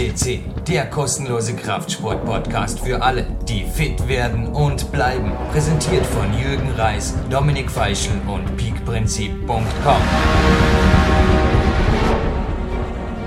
CC, der kostenlose Kraftsport-Podcast für alle, die fit werden und bleiben. Präsentiert von Jürgen Reis, Dominik Feischl und peakprinzip.com.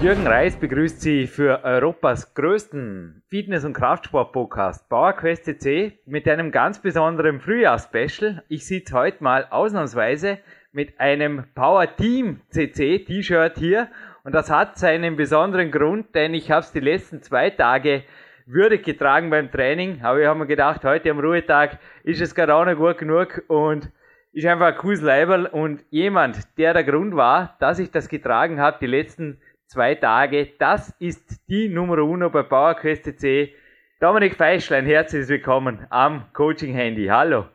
Jürgen Reis begrüßt Sie für Europas größten Fitness- und Kraftsport-Podcast PowerQuest CC mit einem ganz besonderen Frühjahrs-Special. Ich sitze heute mal ausnahmsweise mit einem Power Team CC T-Shirt hier und das hat seinen besonderen Grund, denn ich habe es die letzten zwei Tage würdig getragen beim Training, aber ich habe mir gedacht, heute am Ruhetag ist es gerade auch noch gut genug und ist einfach ein cooles Leiberl und jemand, der der Grund war, dass ich das getragen habe die letzten zwei Tage, das ist die Nummer uno bei PowerQuest CC. Dominik Feischlein, herzlich willkommen am Coaching-Handy. Hallo.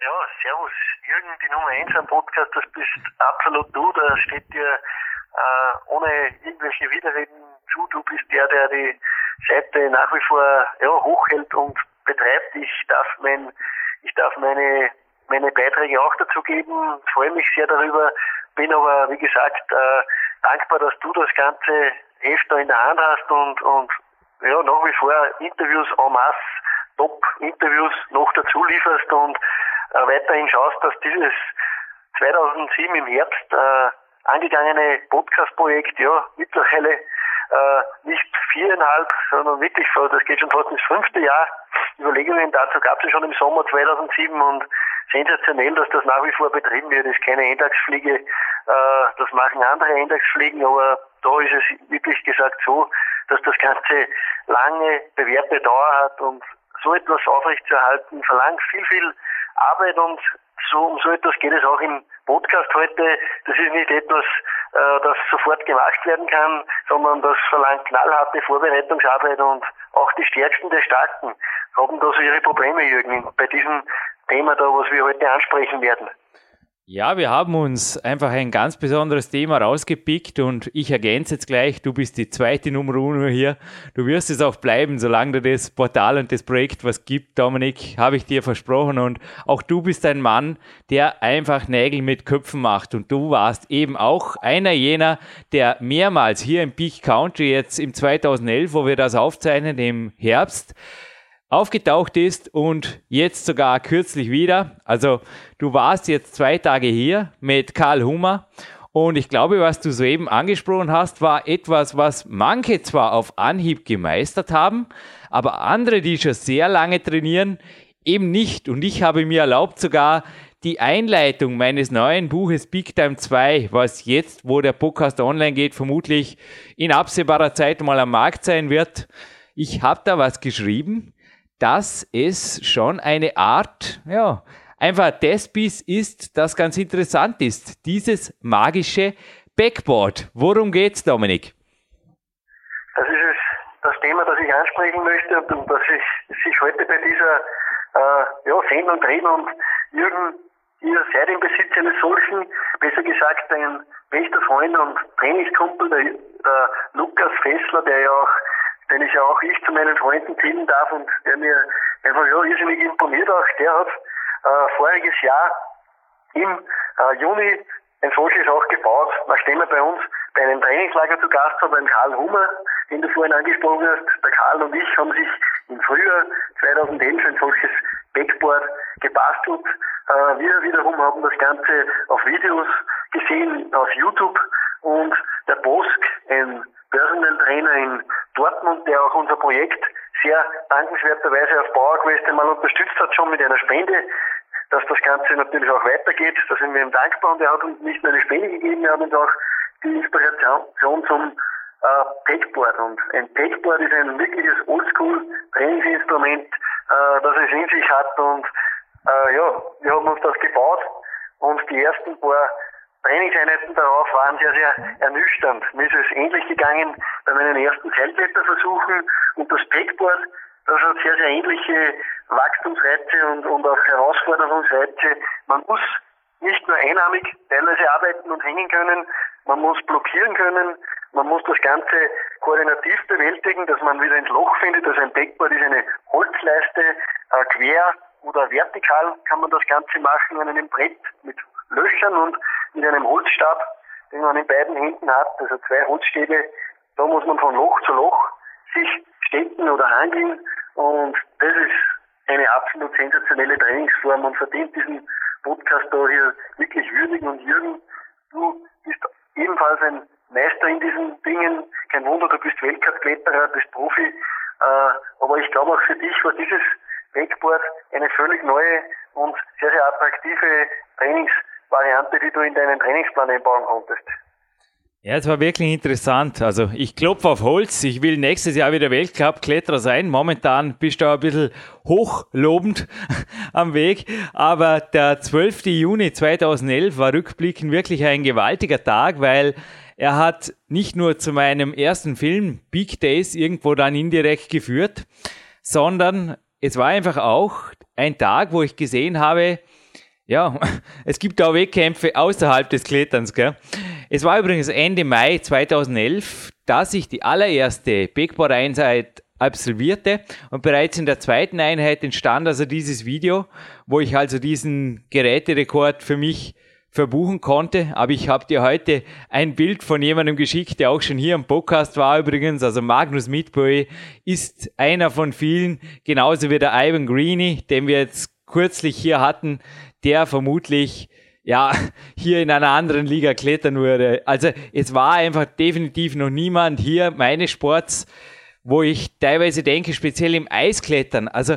Ja, servus. Jürgen, die Nummer 1 am Podcast, das bist absolut du. Da steht dir äh, ohne irgendwelche Widerreden zu. Du bist der, der die Seite nach wie vor ja, hochhält und betreibt. Ich darf mein, ich darf meine, meine Beiträge auch dazu geben. Freue mich sehr darüber. Bin aber, wie gesagt, äh, dankbar, dass du das ganze Heft da in der Hand hast und, und ja, nach wie vor Interviews en masse, Top-Interviews noch dazu lieferst und äh, weiterhin schaust, dass dieses 2007 im Herbst äh, angegangene Podcast-Projekt ja mittlerweile äh, nicht viereinhalb, sondern wirklich, das geht schon fast ins fünfte Jahr. Überlegungen dazu gab es ja schon im Sommer 2007 und sensationell, dass das nach wie vor betrieben wird. Das ist keine Eintagsfliege, äh, das machen andere Eintagsfliegen, aber da ist es wirklich gesagt so, dass das Ganze lange bewährte Dauer hat und so etwas aufrechtzuerhalten verlangt viel, viel Arbeit und so, um so etwas geht es auch im Podcast heute. Das ist nicht etwas, äh, das sofort gemacht werden kann, sondern das verlangt knallharte Vorbereitungsarbeit und auch die Stärksten der Starken haben da so ihre Probleme, Jürgen, bei diesem Thema da, was wir heute ansprechen werden. Ja, wir haben uns einfach ein ganz besonderes Thema rausgepickt und ich ergänze jetzt gleich, du bist die zweite Nummer uno hier. Du wirst es auch bleiben, solange du das Portal und das Projekt was gibt, Dominik, habe ich dir versprochen und auch du bist ein Mann, der einfach Nägel mit Köpfen macht und du warst eben auch einer jener, der mehrmals hier im Peak Country jetzt im 2011, wo wir das aufzeichnen, im Herbst, aufgetaucht ist und jetzt sogar kürzlich wieder. Also du warst jetzt zwei Tage hier mit Karl Hummer und ich glaube, was du soeben angesprochen hast, war etwas, was manche zwar auf Anhieb gemeistert haben, aber andere, die schon sehr lange trainieren, eben nicht. Und ich habe mir erlaubt, sogar die Einleitung meines neuen Buches Big Time 2, was jetzt, wo der Podcast online geht, vermutlich in absehbarer Zeit mal am Markt sein wird. Ich habe da was geschrieben, dass es schon eine Art, ja, einfach das Biss ist, das ganz interessant ist. Dieses magische Backboard. Worum geht's, Dominik? Das ist es, das Thema, das ich ansprechen möchte und das ich, sich heute bei dieser äh, ja, Sendung drehen und Jürgen, ihr seid im Besitz eines solchen, besser gesagt ein bester Freund und Trainingskumpel, der, der Lukas Fessler, der ja auch den ich ja auch ich zu meinen Freunden zählen darf und der mir einfach ja irrsinnig imponiert auch, der hat äh, voriges Jahr im äh, Juni ein solches auch gebaut, nachdem er bei uns bei einem Trainingslager zu Gast war, beim Karl Hummer, den du vorhin angesprochen hast. Der Karl und ich haben sich im Frühjahr 2011 ein solches Backboard gebastelt. Äh, wir wiederum haben das Ganze auf Videos gesehen, auf YouTube und der Bosk, ein Personal Trainer in Dortmund, der auch unser Projekt sehr dankenswerterweise auf PowerQuest einmal unterstützt hat, schon mit einer Spende, dass das Ganze natürlich auch weitergeht. Da sind wir ihm dankbar und er hat uns nicht nur eine Spende gegeben, er hat uns auch die Inspiration zum äh, Pegboard. Und ein Pegboard ist ein wirkliches Oldschool-Trainingsinstrument, äh, das es in sich hat. Und äh, ja, wir haben uns das gebaut und die ersten paar Trainingseinheiten darauf waren sehr, sehr ernüchternd. Mir ist es ähnlich gegangen bei meinen ersten Seilkletterversuchen und das Pegboard, das hat sehr, sehr ähnliche Wachstumsreize und, und auch Herausforderungsreize. Man muss nicht nur einarmig teilweise arbeiten und hängen können, man muss blockieren können, man muss das Ganze koordinativ bewältigen, dass man wieder ins Loch findet. Also ein Backboard ist eine Holzleiste, äh, quer oder vertikal kann man das Ganze machen an einem Brett mit Löchern und mit einem Holzstab, den man in beiden Händen hat, also zwei Holzstäbe. Da muss man von Loch zu Loch sich stecken oder hangeln und das ist eine absolut sensationelle Trainingsform und verdient diesen Podcast da hier wirklich würdigen. Und Jürgen, du bist ebenfalls ein Meister in diesen Dingen. Kein Wunder, du bist Weltcup-Kletterer, bist Profi. Äh, aber ich glaube auch für dich war dieses Wakeboard eine völlig neue und sehr, sehr attraktive Trainingsvariante, die du in deinen Trainingsplan einbauen konntest. Ja, es war wirklich interessant. Also ich klopfe auf Holz. Ich will nächstes Jahr wieder Weltcup-Kletterer sein. Momentan bist du ein bisschen hochlobend am Weg. Aber der 12. Juni 2011 war rückblickend wirklich ein gewaltiger Tag, weil er hat nicht nur zu meinem ersten Film Big Days irgendwo dann indirekt geführt, sondern es war einfach auch ein Tag, wo ich gesehen habe, ja, es gibt auch Wettkämpfe außerhalb des Kletterns, gell? Es war übrigens Ende Mai 2011, dass ich die allererste Backboard-Einheit absolvierte und bereits in der zweiten Einheit entstand also dieses Video, wo ich also diesen Geräterekord für mich verbuchen konnte. Aber ich habe dir heute ein Bild von jemandem geschickt, der auch schon hier im Podcast war übrigens. Also Magnus Midbury ist einer von vielen, genauso wie der Ivan Greeny, den wir jetzt kürzlich hier hatten, der vermutlich ja, hier in einer anderen Liga klettern würde. Also es war einfach definitiv noch niemand hier meines Sports, wo ich teilweise denke, speziell im Eisklettern. Also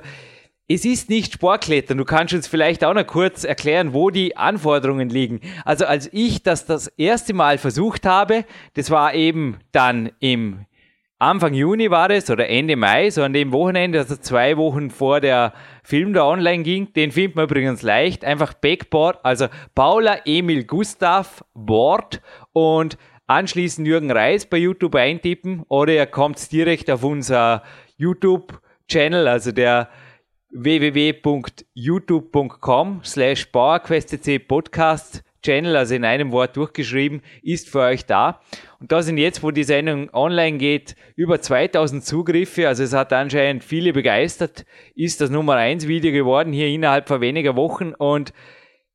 es ist nicht Sportklettern. Du kannst uns vielleicht auch noch kurz erklären, wo die Anforderungen liegen. Also als ich das das erste Mal versucht habe, das war eben dann im Anfang Juni war es oder Ende Mai, so an dem Wochenende, also zwei Wochen vor der Film da online ging. Den findet man übrigens leicht. Einfach Backboard, also Paula Emil Gustav Board und anschließend Jürgen Reis bei YouTube eintippen oder ihr kommt direkt auf unser YouTube-Channel, also der www.youtube.com slash Podcast Channel, also in einem Wort durchgeschrieben, ist für euch da. Und da sind jetzt, wo die Sendung online geht, über 2000 Zugriffe. Also es hat anscheinend viele begeistert. Ist das Nummer 1 Video geworden hier innerhalb von weniger Wochen. Und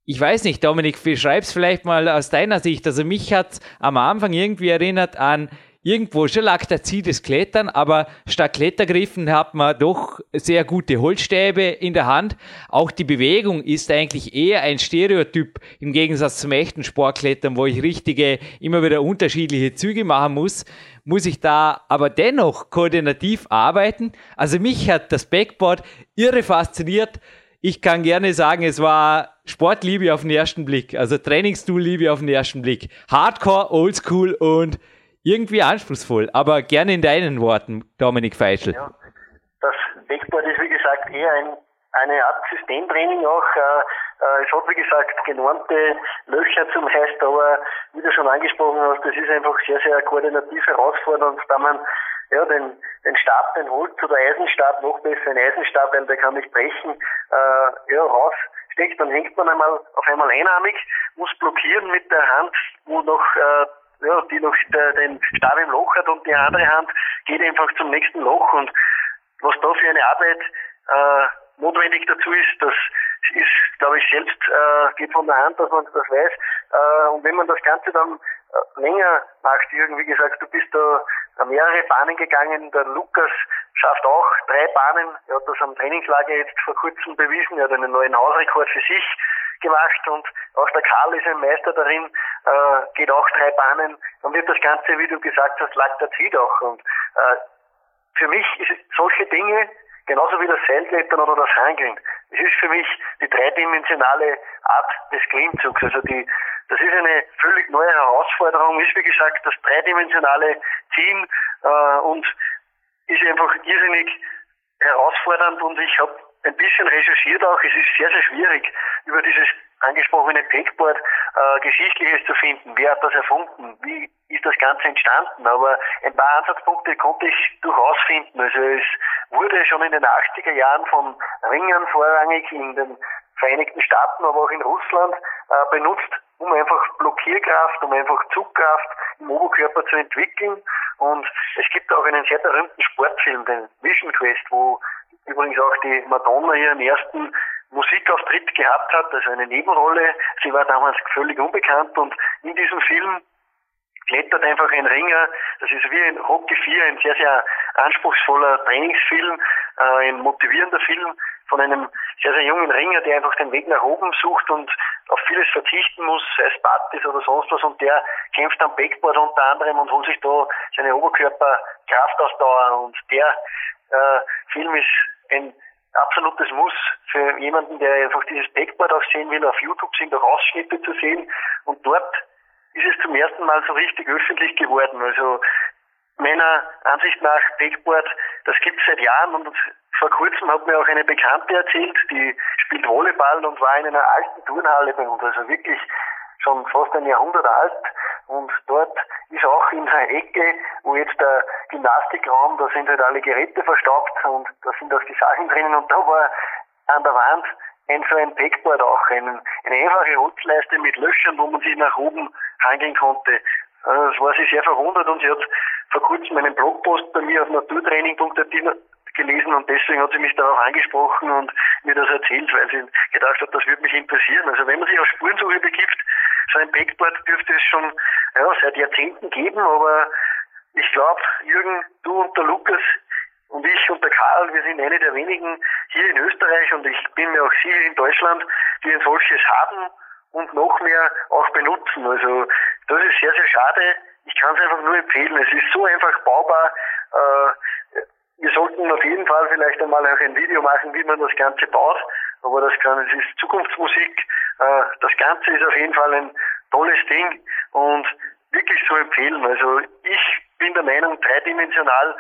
ich weiß nicht, Dominik, beschreib's vielleicht mal aus deiner Sicht. Also mich hat am Anfang irgendwie erinnert an irgendwo schon lag der Ziel des Klettern, aber statt Klettergriffen hat man doch sehr gute Holzstäbe in der Hand. Auch die Bewegung ist eigentlich eher ein Stereotyp im Gegensatz zum echten Sportklettern, wo ich richtige, immer wieder unterschiedliche Züge machen muss muss ich da aber dennoch koordinativ arbeiten. Also mich hat das Backboard irre fasziniert. Ich kann gerne sagen, es war Sportliebe auf den ersten Blick, also Trainingstool-Liebe auf den ersten Blick. Hardcore, Oldschool und irgendwie anspruchsvoll, aber gerne in deinen Worten, Dominik Feischl. Ja, das Backboard ist wie gesagt eher ein, eine Art Systemtraining auch. Äh, äh, es hat wie gesagt genormte Löcher zum Heißt, aber wie du schon angesprochen hast, das ist einfach sehr, sehr koordinativ herausfordernd, da man ja, den, den Stab, den Holz- oder Eisenstab, noch besser ein Eisenstab, weil der kann nicht brechen, äh, ja, raussteckt, dann hängt man einmal auf einmal einarmig, muss blockieren mit der Hand, wo noch äh, ja, die noch den Stab im Loch hat und die andere Hand geht einfach zum nächsten Loch. Und was da für eine Arbeit äh, notwendig dazu ist, das ist, glaube ich, selbst äh, geht von der Hand, dass man das weiß. Äh, und wenn man das Ganze dann äh, länger macht, Jürgen, wie gesagt, du bist da mehrere Bahnen gegangen, der Lukas schafft auch drei Bahnen, er hat das am Trainingslager jetzt vor kurzem bewiesen, er hat einen neuen Hausrekord für sich gemacht und auch der Karl ist ein Meister darin, äh, geht auch drei Bahnen. Dann wird das Ganze, wie du gesagt hast, Laktatid auch. Und äh, für mich ist solche Dinge, genauso wie das Seilklettern oder das Hangeln, es ist für mich die dreidimensionale Art des Klimmzugs. Also die, das ist eine völlig neue Herausforderung, ist wie gesagt das dreidimensionale Ziehen äh, und ist einfach irrsinnig herausfordernd und ich habe ein bisschen recherchiert auch. Es ist sehr, sehr schwierig, über dieses angesprochene Backboard äh, Geschichtliches zu finden. Wer hat das erfunden? Wie ist das Ganze entstanden? Aber ein paar Ansatzpunkte konnte ich durchaus finden. Also es wurde schon in den 80er Jahren von Ringern vorrangig in den Vereinigten Staaten, aber auch in Russland äh, benutzt, um einfach Blockierkraft, um einfach Zugkraft im Oberkörper zu entwickeln. Und es gibt auch einen sehr berühmten Sportfilm, den Vision Quest, wo übrigens auch die Madonna ihren ersten Musikauftritt gehabt hat, also eine Nebenrolle. Sie war damals völlig unbekannt und in diesem Film klettert einfach ein Ringer. Das ist wie ein Rocky 4, ein sehr, sehr anspruchsvoller Trainingsfilm, äh, ein motivierender Film von einem sehr, sehr jungen Ringer, der einfach den Weg nach oben sucht und auf vieles verzichten muss, sei es Partys oder sonst was. Und der kämpft am Backboard unter anderem und holt sich da seine Oberkörperkraftausdauer. Und der äh, Film ist ein absolutes Muss für jemanden, der einfach dieses Backboard auch sehen will. Auf YouTube sind auch Ausschnitte zu sehen. Und dort ist es zum ersten Mal so richtig öffentlich geworden. Also meiner Ansicht nach Backboard, das gibt es seit Jahren und vor kurzem hat mir auch eine Bekannte erzählt, die spielt Volleyball und war in einer alten Turnhalle bei uns, also wirklich schon fast ein Jahrhundert alt. Und dort ist auch in der Ecke, wo jetzt der Gymnastikraum, da sind halt alle Geräte verstaubt und da sind auch die Sachen drinnen und da war an der Wand ein so ein Backboard auch, ein, eine einfache Holzleiste mit Löchern, wo man sich nach oben hangeln konnte. Also das war sie sehr verwundert und sie hat vor kurzem einen Blogpost bei mir auf naturtraining.at gelesen und deswegen hat sie mich darauf angesprochen und mir das erzählt, weil sie gedacht hat, das würde mich interessieren. Also wenn man sich auf Spurensuche begibt, so ein Backboard dürfte es schon ja, seit Jahrzehnten geben, aber ich glaube, Jürgen, du und der Lukas und ich und der Karl, wir sind eine der wenigen hier in Österreich und ich bin mir auch sicher in Deutschland, die ein solches haben und noch mehr auch benutzen. Also das ist sehr, sehr schade. Ich kann es einfach nur empfehlen. Es ist so einfach baubar. Äh, wir sollten auf jeden Fall vielleicht einmal auch ein Video machen, wie man das Ganze baut. Aber das kann, es ist Zukunftsmusik. Äh, das Ganze ist auf jeden Fall ein tolles Ding und wirklich zu empfehlen. Also ich bin der Meinung, dreidimensional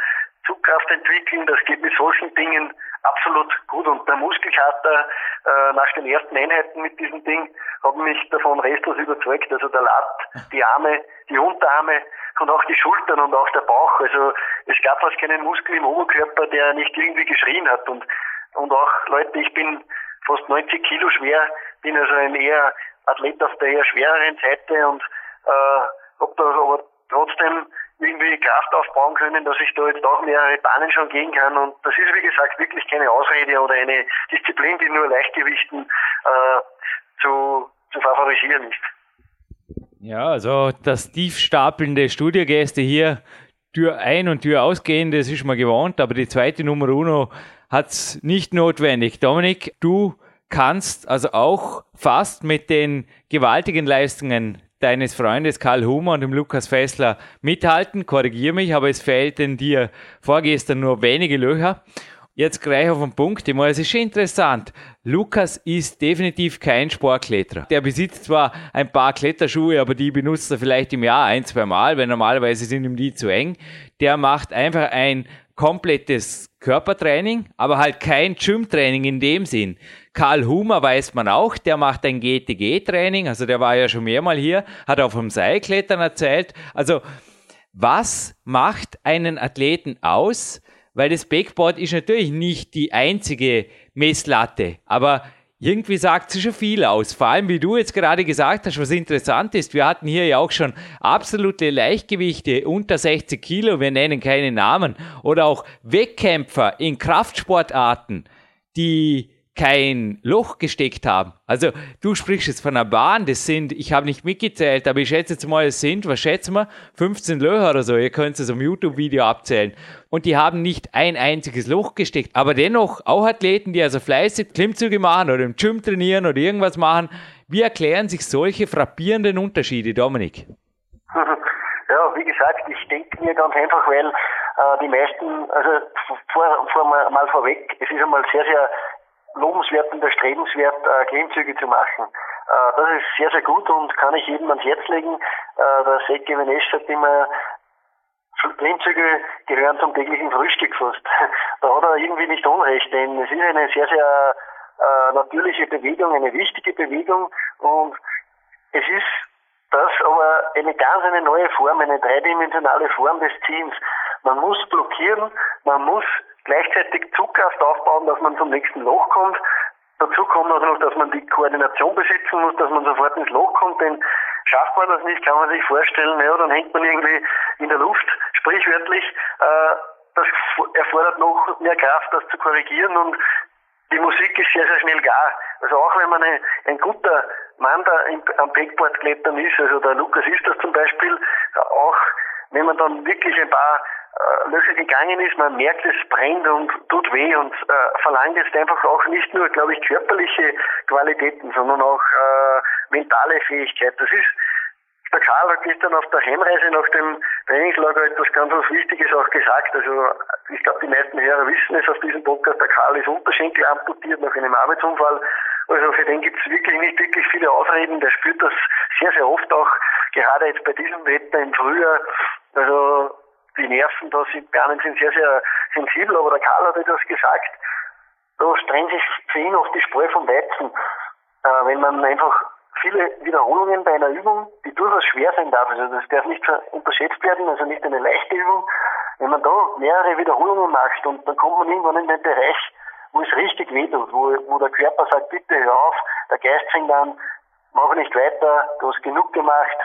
Zugkraft entwickeln, das geht mit solchen Dingen absolut gut. Und der Muskelkater äh, nach den ersten Einheiten mit diesem Ding hat mich davon restlos überzeugt. Also der Lat, die Arme, die Unterarme und auch die Schultern und auch der Bauch. Also es gab fast keinen Muskel im Oberkörper, der nicht irgendwie geschrien hat. Und, und auch Leute, ich bin fast 90 Kilo schwer, bin also ein eher Athlet auf der eher schwereren Seite und äh, hab da aber trotzdem irgendwie Kraft aufbauen können, dass ich da jetzt auch mehrere Bahnen schon gehen kann. Und das ist, wie gesagt, wirklich keine Ausrede oder eine Disziplin, die nur Leichtgewichten äh, zu, zu favorisieren ist. Ja, also das tiefstapelnde Studiogäste hier, Tür ein und Tür ausgehen, das ist man gewohnt, aber die zweite Nummer uno hat es nicht notwendig. Dominik, du kannst also auch fast mit den gewaltigen Leistungen deines Freundes Karl Humer und dem Lukas Fessler mithalten. Korrigiere mich, aber es fehlten dir vorgestern nur wenige Löcher. Jetzt gleich auf den Punkt. Ich meine, es ist schon interessant. Lukas ist definitiv kein Sportkletterer. Der besitzt zwar ein paar Kletterschuhe, aber die benutzt er vielleicht im Jahr ein, zwei Mal, weil normalerweise sind ihm die zu eng. Der macht einfach ein komplettes Körpertraining, aber halt kein Gym-Training in dem Sinn. Karl Humer weiß man auch, der macht ein GTG-Training, also der war ja schon mehrmal hier, hat auch vom Seilklettern erzählt. Also was macht einen Athleten aus? Weil das Backboard ist natürlich nicht die einzige Messlatte, aber irgendwie sagt sie schon viel aus. Vor allem, wie du jetzt gerade gesagt hast, was interessant ist, wir hatten hier ja auch schon absolute Leichtgewichte unter 60 Kilo, wir nennen keine Namen, oder auch Wettkämpfer in Kraftsportarten, die kein Loch gesteckt haben. Also du sprichst jetzt von einer Bahn, das sind, ich habe nicht mitgezählt, aber ich schätze jetzt mal, es sind, was schätzen wir, 15 Löcher oder so, ihr könnt es am YouTube-Video abzählen. Und die haben nicht ein einziges Loch gesteckt, aber dennoch auch Athleten, die also fleißig Klimmzüge machen oder im Gym trainieren oder irgendwas machen, wie erklären sich solche frappierenden Unterschiede, Dominik? Ja, wie gesagt, ich denke mir ganz einfach, weil äh, die meisten, also vor, vor mal vorweg, es ist einmal sehr, sehr lobenswert und erstrebenswert, äh, Klimmzüge zu machen. Äh, das ist sehr, sehr gut und kann ich jedem ans Herz legen. Äh, der Seke Venesch sagt immer, Klimmzüge gehören zum täglichen Frühstück fast. da hat er irgendwie nicht Unrecht, denn es ist eine sehr, sehr äh, natürliche Bewegung, eine wichtige Bewegung und es ist das aber eine ganz eine neue Form, eine dreidimensionale Form des Ziehens. Man muss blockieren, man muss gleichzeitig Zugkraft aufbauen, dass man zum nächsten Loch kommt. Dazu kommt also noch, dass man die Koordination besitzen muss, dass man sofort ins Loch kommt, denn schafft man das nicht, kann man sich vorstellen, ja, dann hängt man irgendwie in der Luft, sprichwörtlich. Äh, das erfordert noch mehr Kraft, das zu korrigieren und die Musik ist sehr, sehr schnell gar. Also auch wenn man ein, ein guter Mann da im, am Backboard klettern ist, also der Lukas ist das zum Beispiel, auch wenn man dann wirklich ein paar äh, Löcher gegangen ist, man merkt, es brennt und tut weh und äh, verlangt jetzt einfach auch nicht nur, glaube ich, körperliche Qualitäten, sondern auch äh, mentale Fähigkeit. Das ist der Karl hat gestern auf der Heimreise nach dem Trainingslager etwas ganz was Wichtiges auch gesagt. Also ich glaube, die meisten Hörer wissen es aus diesem Podcast, der Karl ist Unterschenkel amputiert nach einem Arbeitsunfall. Also für den gibt es wirklich nicht wirklich viele Ausreden. Der spürt das sehr, sehr oft auch, gerade jetzt bei diesem Wetter im Frühjahr. Also die Nerven da sind, Bernen sind sehr, sehr sensibel, aber der Karl hat etwas gesagt. Da strengt sich für ihn oft die Spreu vom Weizen. Äh, wenn man einfach viele Wiederholungen bei einer Übung, die durchaus schwer sein darf. Also das darf nicht unterschätzt werden, also nicht eine leichte Übung. Wenn man da mehrere Wiederholungen macht und dann kommt man irgendwann in den Bereich, wo es richtig wehtut, wo, wo der Körper sagt, bitte hör auf, der Geist fängt an, mach nicht weiter, du hast genug gemacht,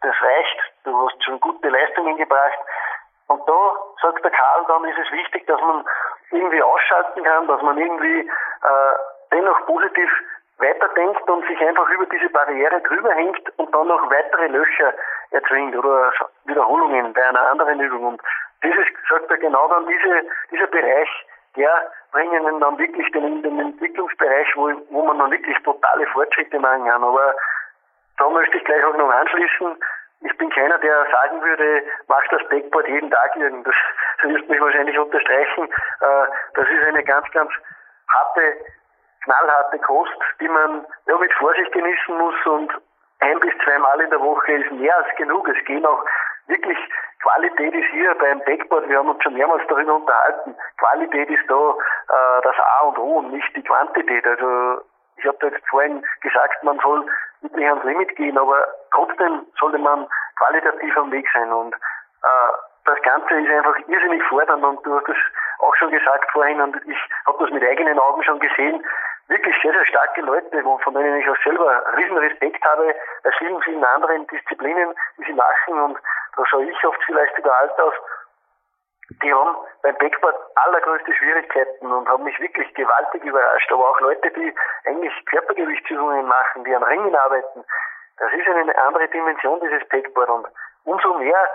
das reicht, du hast schon gute Leistungen gebracht. Und da sagt der Karl, dann ist es wichtig, dass man irgendwie ausschalten kann, dass man irgendwie äh, dennoch positiv weiterdenkt und sich einfach über diese Barriere drüber hängt und dann noch weitere Löcher erzwingt oder Wiederholungen bei einer anderen Übung. Und dieses, sagt er genau dann, diese, dieser Bereich, der bringen ihn dann wirklich den, den Entwicklungsbereich, wo, wo man dann wirklich totale Fortschritte machen kann. Aber da möchte ich gleich auch noch anschließen. Ich bin keiner, der sagen würde, mach das Backboard jeden Tag irgend. Das, das wirst mich wahrscheinlich unterstreichen. Äh, das ist eine ganz, ganz harte knallharte Kost, die man ja, mit Vorsicht genießen muss und ein bis zweimal in der Woche ist mehr als genug. Es gehen auch wirklich, Qualität ist hier beim Backboard, wir haben uns schon mehrmals darüber unterhalten, Qualität ist da äh, das A und O und nicht die Quantität. Also ich habe jetzt vorhin gesagt, man soll wirklich ans Limit gehen, aber trotzdem sollte man qualitativ am Weg sein und äh, das Ganze ist einfach irrsinnig fordernd und du hast es auch schon gesagt vorhin und ich habe das mit eigenen Augen schon gesehen, wirklich sehr, sehr starke Leute, von denen ich auch selber riesen Respekt habe, bei vielen, vielen anderen Disziplinen, die sie machen und da schaue ich oft vielleicht sogar alt aus, die haben beim Backboard allergrößte Schwierigkeiten und haben mich wirklich gewaltig überrascht. Aber auch Leute, die eigentlich Körpergewichtsübungen machen, die an Ringen arbeiten, das ist eine andere Dimension, dieses Backboard. Und umso mehr,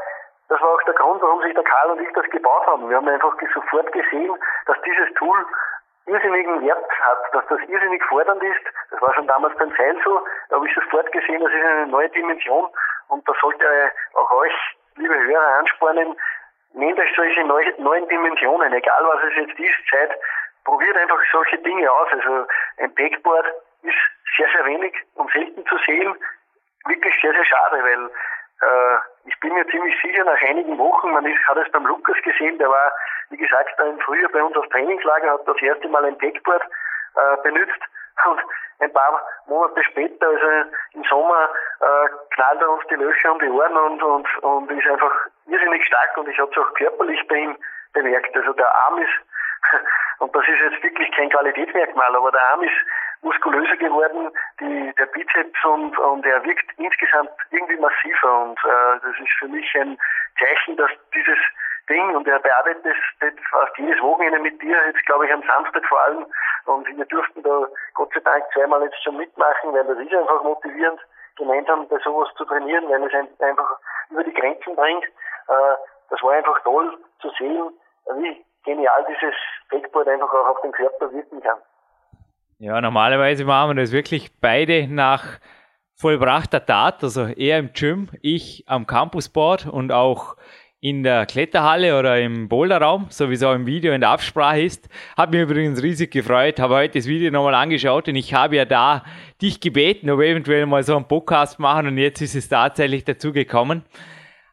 das war auch der Grund, warum sich der Karl und ich das gebaut haben. Wir haben einfach sofort gesehen, dass dieses Tool irrsinnigen Wert hat, dass das irrsinnig fordernd ist. Das war schon damals beim Seil so. Da habe ich sofort gesehen, das ist eine neue Dimension und da sollte auch euch, liebe Hörer, anspornen, nehmt euch solche neuen Dimensionen, egal was es jetzt ist, Zeit, probiert einfach solche Dinge aus. Also ein Backboard ist sehr, sehr wenig und selten zu sehen. Wirklich sehr, sehr schade, weil äh, ich bin mir ziemlich sicher, nach einigen Wochen, man ist, hat es beim Lukas gesehen, der war, wie gesagt, da im Frühjahr bei uns auf Trainingslager, hat das erste Mal ein Backboard äh, benutzt und ein paar Monate später, also im Sommer, äh, knallt er uns die Löcher um die Ohren und, und, und ist einfach irrsinnig stark und ich habe es auch körperlich bei ihm bemerkt. Also der Arm ist, und das ist jetzt wirklich kein Qualitätsmerkmal, aber der Arm ist muskulöser geworden, die, der Bizeps und, und er wirkt insgesamt irgendwie massiver und äh, das ist für mich ein Zeichen, dass dieses Ding und er bearbeitet es fast jedes Wochenende mit dir, jetzt glaube ich am Samstag vor allem und wir durften da Gott sei Dank zweimal jetzt schon mitmachen, weil das ist einfach motivierend, gemeinsam bei sowas zu trainieren, weil es einfach über die Grenzen bringt. Äh, das war einfach toll zu sehen, wie genial dieses Backboard einfach auch auf den Körper wirken kann. Ja, normalerweise machen wir das wirklich beide nach vollbrachter Tat, also er im Gym, ich am Campusboard und auch in der Kletterhalle oder im Boulderraum, so wie es auch im Video in der Absprache ist. Hat mich übrigens riesig gefreut, habe heute das Video nochmal angeschaut und ich habe ja da dich gebeten, ob wir eventuell mal so einen Podcast machen und jetzt ist es tatsächlich dazu gekommen.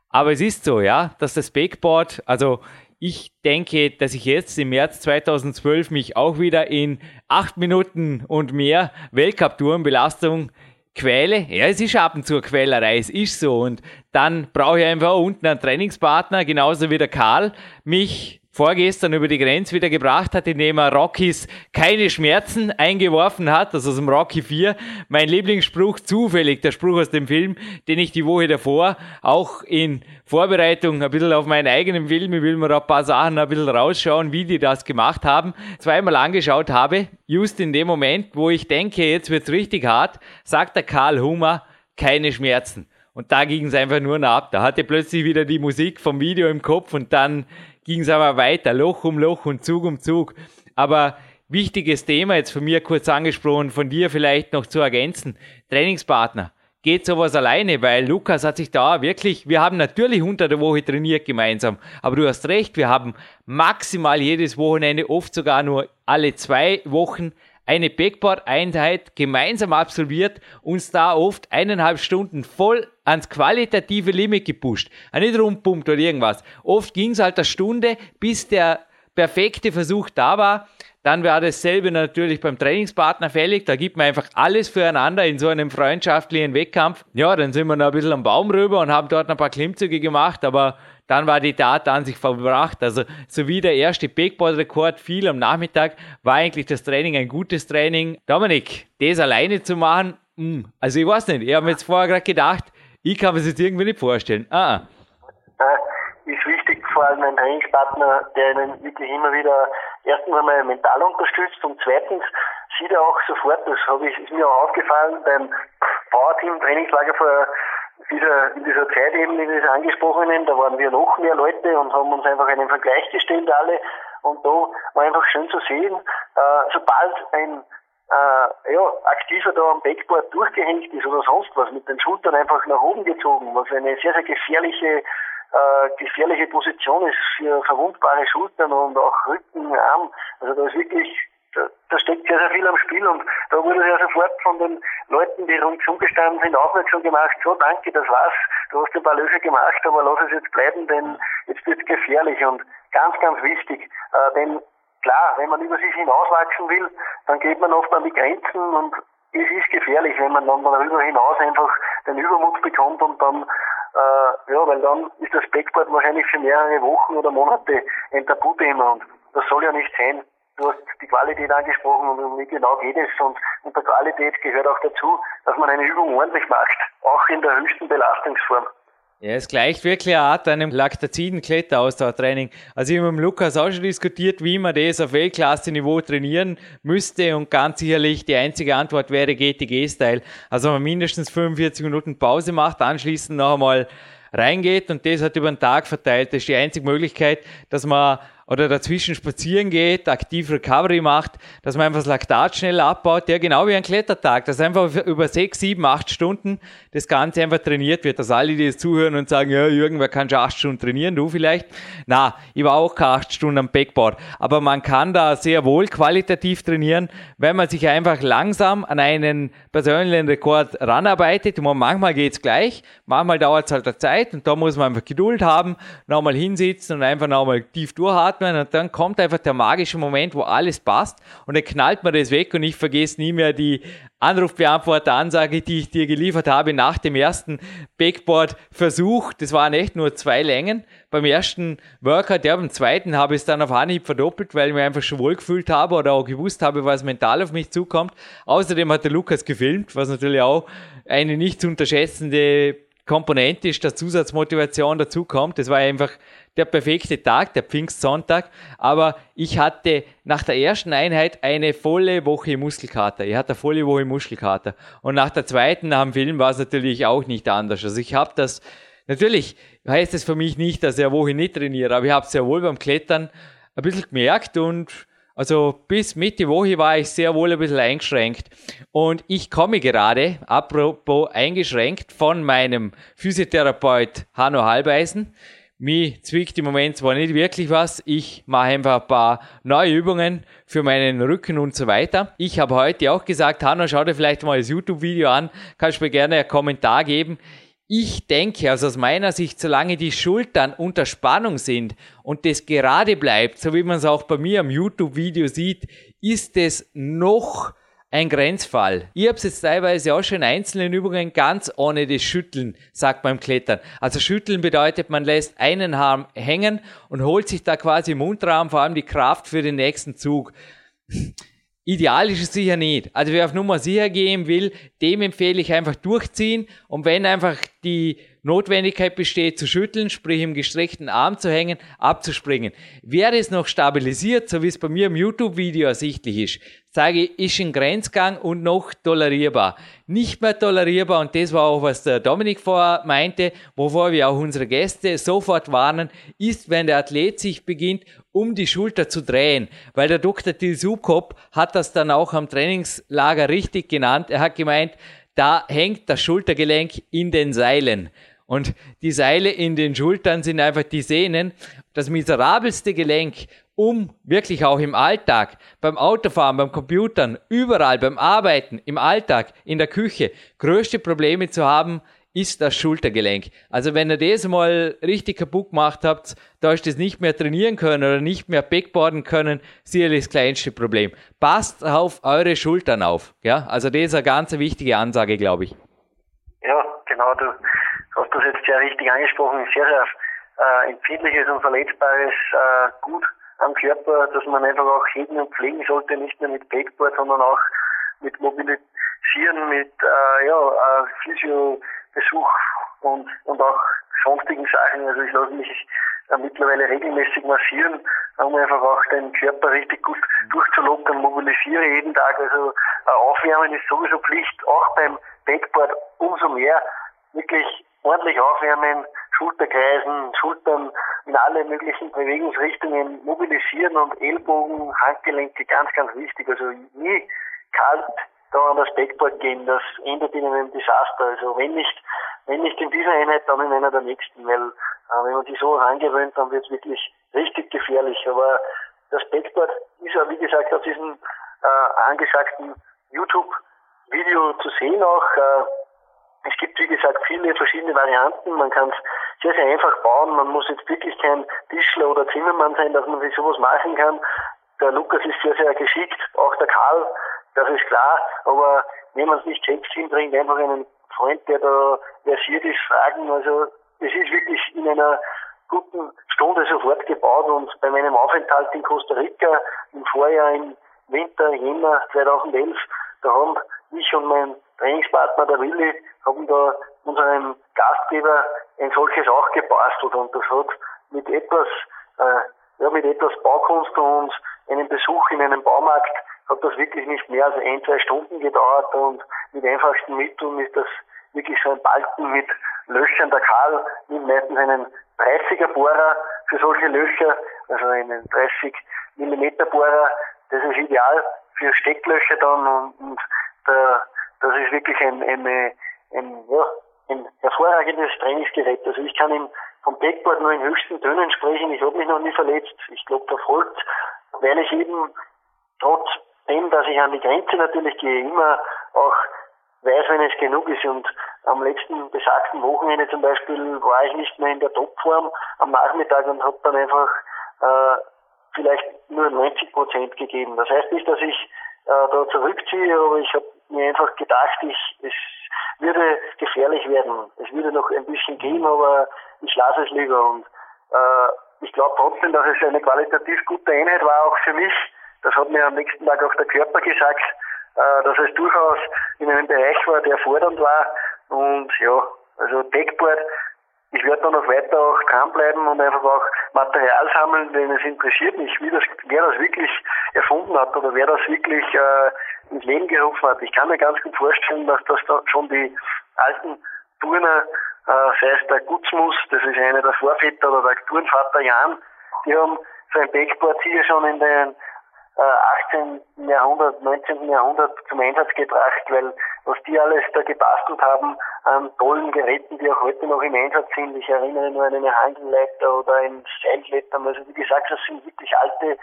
Aber es ist so, ja, dass das Backboard, also ich denke, dass ich jetzt im März 2012 mich auch wieder in acht Minuten und mehr Weltcup-Tourenbelastung quäle. Ja, es ist ab und zu Quälerei, es ist so. Und dann brauche ich einfach unten einen Trainingspartner, genauso wie der Karl, mich vorgestern über die Grenze wieder gebracht hat, indem er Rockys keine Schmerzen eingeworfen hat, also aus dem Rocky 4. Mein Lieblingsspruch, zufällig, der Spruch aus dem Film, den ich die Woche davor auch in Vorbereitung ein bisschen auf meinen eigenen Film, ich will mir ein paar Sachen ein bisschen rausschauen, wie die das gemacht haben, zweimal angeschaut habe. Just in dem Moment, wo ich denke, jetzt wird's richtig hart, sagt der Karl Hummer, keine Schmerzen. Und da ging es einfach nur noch ab. Da hatte plötzlich wieder die Musik vom Video im Kopf und dann ging es aber weiter, Loch um Loch und Zug um Zug. Aber wichtiges Thema jetzt von mir kurz angesprochen, von dir vielleicht noch zu ergänzen. Trainingspartner. Geht sowas alleine, weil Lukas hat sich da wirklich, wir haben natürlich unter der Woche trainiert gemeinsam, aber du hast recht, wir haben maximal jedes Wochenende, oft sogar nur alle zwei Wochen eine Backboard-Einheit gemeinsam absolviert, uns da oft eineinhalb Stunden voll ans qualitative Limit gepusht. Nicht rumpumpt oder irgendwas. Oft ging es halt eine Stunde, bis der perfekte Versuch da war. Dann war dasselbe natürlich beim Trainingspartner fällig. Da gibt man einfach alles füreinander in so einem freundschaftlichen Wettkampf. Ja, dann sind wir noch ein bisschen am Baum rüber und haben dort ein paar Klimmzüge gemacht, aber dann war die Tat an sich verbracht. Also so wie der erste Backboard-Rekord fiel am Nachmittag, war eigentlich das Training ein gutes Training. Dominik, das alleine zu machen, mh, hm, also ich weiß nicht, ich habe mir jetzt vorher gerade gedacht, ich kann mir das jetzt irgendwie nicht vorstellen. Ah. ah. Ist wichtig, vor allem ein Trainingspartner, der einen wirklich immer wieder erstens einmal mental unterstützt und zweitens sieht er auch sofort, das habe ich, ist mir auch aufgefallen beim Powerteam Trainingslager vor dieser, in dieser Zeit eben, in dieser angesprochenen, da waren wir noch mehr Leute und haben uns einfach einen Vergleich gestellt alle. Und da war einfach schön zu sehen, äh, sobald ein äh, ja, aktiver da am Backboard durchgehängt ist oder sonst was, mit den Schultern einfach nach oben gezogen, was eine sehr, sehr gefährliche äh, gefährliche Position ist für verwundbare Schultern und auch Rücken, Arm. Also da ist wirklich da, da steckt sehr, sehr viel am Spiel und da wurde ja sofort von den Leuten, die rundherum gestanden sind, aufmerksam gemacht, so danke, das war's, du hast ein paar Löcher gemacht, aber lass es jetzt bleiben, denn jetzt wird's gefährlich und ganz, ganz wichtig, äh, denn klar, wenn man über sich hinauswachsen will, dann geht man oft an die Grenzen und es ist gefährlich, wenn man dann darüber hinaus einfach den Übermut bekommt und dann äh, ja, weil dann ist das Backboard wahrscheinlich für mehrere Wochen oder Monate ein Tabuthema und das soll ja nicht sein du hast die Qualität angesprochen und um wie genau geht es und unter Qualität gehört auch dazu, dass man eine Übung ordentlich macht, auch in der höchsten Belastungsform. Ja, es gleicht wirklich eine Art einem laktaziden Kletterausdauertraining. Also ich habe mit dem Lukas auch schon diskutiert, wie man das auf Weltklasse-Niveau trainieren müsste und ganz sicherlich die einzige Antwort wäre GTG-Style. Also wenn man mindestens 45 Minuten Pause macht, anschließend noch einmal reingeht und das hat über den Tag verteilt. Das ist die einzige Möglichkeit, dass man oder dazwischen spazieren geht, aktiv Recovery macht, dass man einfach das Laktat schnell abbaut, der genau wie ein Klettertag, dass einfach über sechs, sieben, acht Stunden das Ganze einfach trainiert wird, dass alle, die jetzt zuhören und sagen, ja, Jürgen, wer kann schon acht Stunden trainieren, du vielleicht? Na, ich war auch keine acht Stunden am Backboard, aber man kann da sehr wohl qualitativ trainieren, wenn man sich einfach langsam an einen persönlichen Rekord ranarbeitet. Und manchmal geht's gleich, manchmal dauert es halt eine Zeit und da muss man einfach Geduld haben, nochmal hinsitzen und einfach nochmal tief atmen und dann kommt einfach der magische Moment, wo alles passt und dann knallt man das weg und ich vergesse nie mehr die Anrufbeantworter-Ansage, die ich dir geliefert habe nach dem ersten Backboard-Versuch. Das waren echt nur zwei Längen. Beim ersten Workout, ja, beim zweiten habe ich es dann auf Anhieb verdoppelt, weil ich mich einfach schon wohl gefühlt habe oder auch gewusst habe, was mental auf mich zukommt. Außerdem hat der Lukas gefilmt, was natürlich auch eine nicht zu unterschätzende Komponente ist, dass Zusatzmotivation dazu kommt. Das war einfach der perfekte Tag, der Pfingstsonntag, aber ich hatte nach der ersten Einheit eine volle Woche Muskelkater. Ich hatte eine volle Woche Muskelkater. Und nach der zweiten, dem Film, war es natürlich auch nicht anders. Also ich habe das, natürlich heißt es für mich nicht, dass ich eine Woche nicht trainiere, aber ich habe es sehr wohl beim Klettern ein bisschen gemerkt und also bis Mitte Woche war ich sehr wohl ein bisschen eingeschränkt. Und ich komme gerade, apropos eingeschränkt, von meinem Physiotherapeut Hanno Halbeisen. Mir zwickt im Moment zwar nicht wirklich was, ich mache einfach ein paar neue Übungen für meinen Rücken und so weiter. Ich habe heute auch gesagt, Hanno, schau dir vielleicht mal das YouTube-Video an, kannst mir gerne einen Kommentar geben. Ich denke, also aus meiner Sicht, solange die Schultern unter Spannung sind und das gerade bleibt, so wie man es auch bei mir am YouTube-Video sieht, ist es noch ein Grenzfall. Ich es jetzt teilweise auch schon in einzelnen Übungen ganz ohne das Schütteln, sagt man beim Klettern. Also Schütteln bedeutet, man lässt einen Arm hängen und holt sich da quasi im Unterarm vor allem die Kraft für den nächsten Zug. Ideal ist es sicher nicht. Also wer auf Nummer sicher gehen will, dem empfehle ich einfach durchziehen und wenn einfach die Notwendigkeit besteht zu schütteln, sprich im gestreckten Arm zu hängen, abzuspringen. Wäre es noch stabilisiert, so wie es bei mir im YouTube-Video ersichtlich ist, sage ich, ist ein Grenzgang und noch tolerierbar. Nicht mehr tolerierbar, und das war auch, was der Dominik vorher meinte, wovor wir auch unsere Gäste sofort warnen, ist, wenn der Athlet sich beginnt, um die Schulter zu drehen. Weil der Dr. Tilsukop hat das dann auch am Trainingslager richtig genannt. Er hat gemeint, da hängt das Schultergelenk in den Seilen. Und die Seile in den Schultern sind einfach die Sehnen. Das miserabelste Gelenk, um wirklich auch im Alltag, beim Autofahren, beim Computern, überall, beim Arbeiten, im Alltag, in der Küche, größte Probleme zu haben, ist das Schultergelenk. Also wenn ihr das mal richtig kaputt gemacht habt, da ist das nicht mehr trainieren können oder nicht mehr backboarden können, sicherlich das kleinste Problem. Passt auf eure Schultern auf. Ja? Also das ist eine ganz wichtige Ansage, glaube ich. Ja, genau. Du hast das jetzt sehr richtig angesprochen. Sehr, sehr äh, empfindliches und verletzbares äh, Gut am Körper, dass man einfach auch heben und pflegen sollte, nicht nur mit Backboard, sondern auch mit Mobilisieren, mit äh, ja, äh, Physiobesuch und, und auch sonstigen Sachen. Also ich lasse mich äh, mittlerweile regelmäßig massieren, um einfach auch den Körper richtig gut durchzulockern, mobilisiere jeden Tag. Also äh, Aufwärmen ist sowieso Pflicht, auch beim Backboard umso mehr wirklich ordentlich aufwärmen, Schulterkreisen, Schultern in alle möglichen Bewegungsrichtungen mobilisieren und Ellbogen, Handgelenke ganz, ganz wichtig. Also nie kalt da an das Backboard gehen, das endet in einem Desaster. Also wenn nicht, wenn nicht in dieser Einheit, dann in einer der nächsten, weil äh, wenn man sich so angewöhnt, dann wird es wirklich richtig gefährlich. Aber das Backboard ist ja, wie gesagt, auf diesem äh, angesagten YouTube-Video zu sehen auch. Äh, es gibt, wie gesagt, viele verschiedene Varianten. Man kann es sehr, sehr einfach bauen. Man muss jetzt wirklich kein Tischler oder Zimmermann sein, dass man sich sowas machen kann. Der Lukas ist sehr, sehr geschickt, auch der Karl, das ist klar. Aber wenn man es nicht selbst hinbringt, einfach einen Freund, der da versiert ist, fragen. Also es ist wirklich in einer guten Stunde sofort gebaut und bei meinem Aufenthalt in Costa Rica im Vorjahr im Winter, Jänner 2011, da haben ich und mein Trainingspartner, der Willi, haben da unserem Gastgeber ein solches auch gebastelt und das hat mit etwas, äh, ja, mit etwas Baukunst und einem Besuch in einem Baumarkt hat das wirklich nicht mehr als ein, zwei Stunden gedauert und mit einfachsten Mitteln ist das wirklich so ein Balken mit Löchern. Der Karl nimmt meistens einen 30er Bohrer für solche Löcher, also einen 30 Millimeter Bohrer. Das ist ideal für Stecklöcher dann und, und der, das ist wirklich ein, eine, ein, ja, ein hervorragendes Trainingsgerät. Also ich kann ihm vom Backboard nur in höchsten Tönen sprechen. Ich habe mich noch nie verletzt. Ich glaube, da folgt, weil ich eben trotzdem, dass ich an die Grenze natürlich gehe, immer auch weiß, wenn es genug ist. Und am letzten besagten Wochenende zum Beispiel war ich nicht mehr in der Topform am Nachmittag und habe dann einfach äh, vielleicht nur 90 Prozent gegeben. Das heißt nicht, dass ich äh, da zurückziehe, aber ich habe mir einfach gedacht, ich, es würde gefährlich werden. Es würde noch ein bisschen gehen, aber ich lasse es lieber. Und äh, ich glaube trotzdem, dass es eine qualitativ gute Einheit war, auch für mich. Das hat mir am nächsten Tag auch der Körper gesagt, äh, dass es durchaus in einem Bereich war, der fordernd war. Und ja, also Deckboard ich werde da noch weiter auch dranbleiben und einfach auch Material sammeln, denn es interessiert mich, wie das, wer das wirklich erfunden hat oder wer das wirklich äh, ins Leben gerufen hat. Ich kann mir ganz gut vorstellen, dass das da schon die alten Turner, äh, sei es der Gutzmus, das ist einer der Vorväter oder der Turnvater Jan, die haben so ein Backboard hier schon in den 18. Äh, Jahrhundert, 19. Jahrhundert zum Einsatz gebracht, weil was die alles da gebastelt haben an tollen Geräten, die auch heute noch im Einsatz sind. Ich erinnere nur an eine Handelleiter oder ein Seilklettern. Also wie gesagt, das sind wirklich alte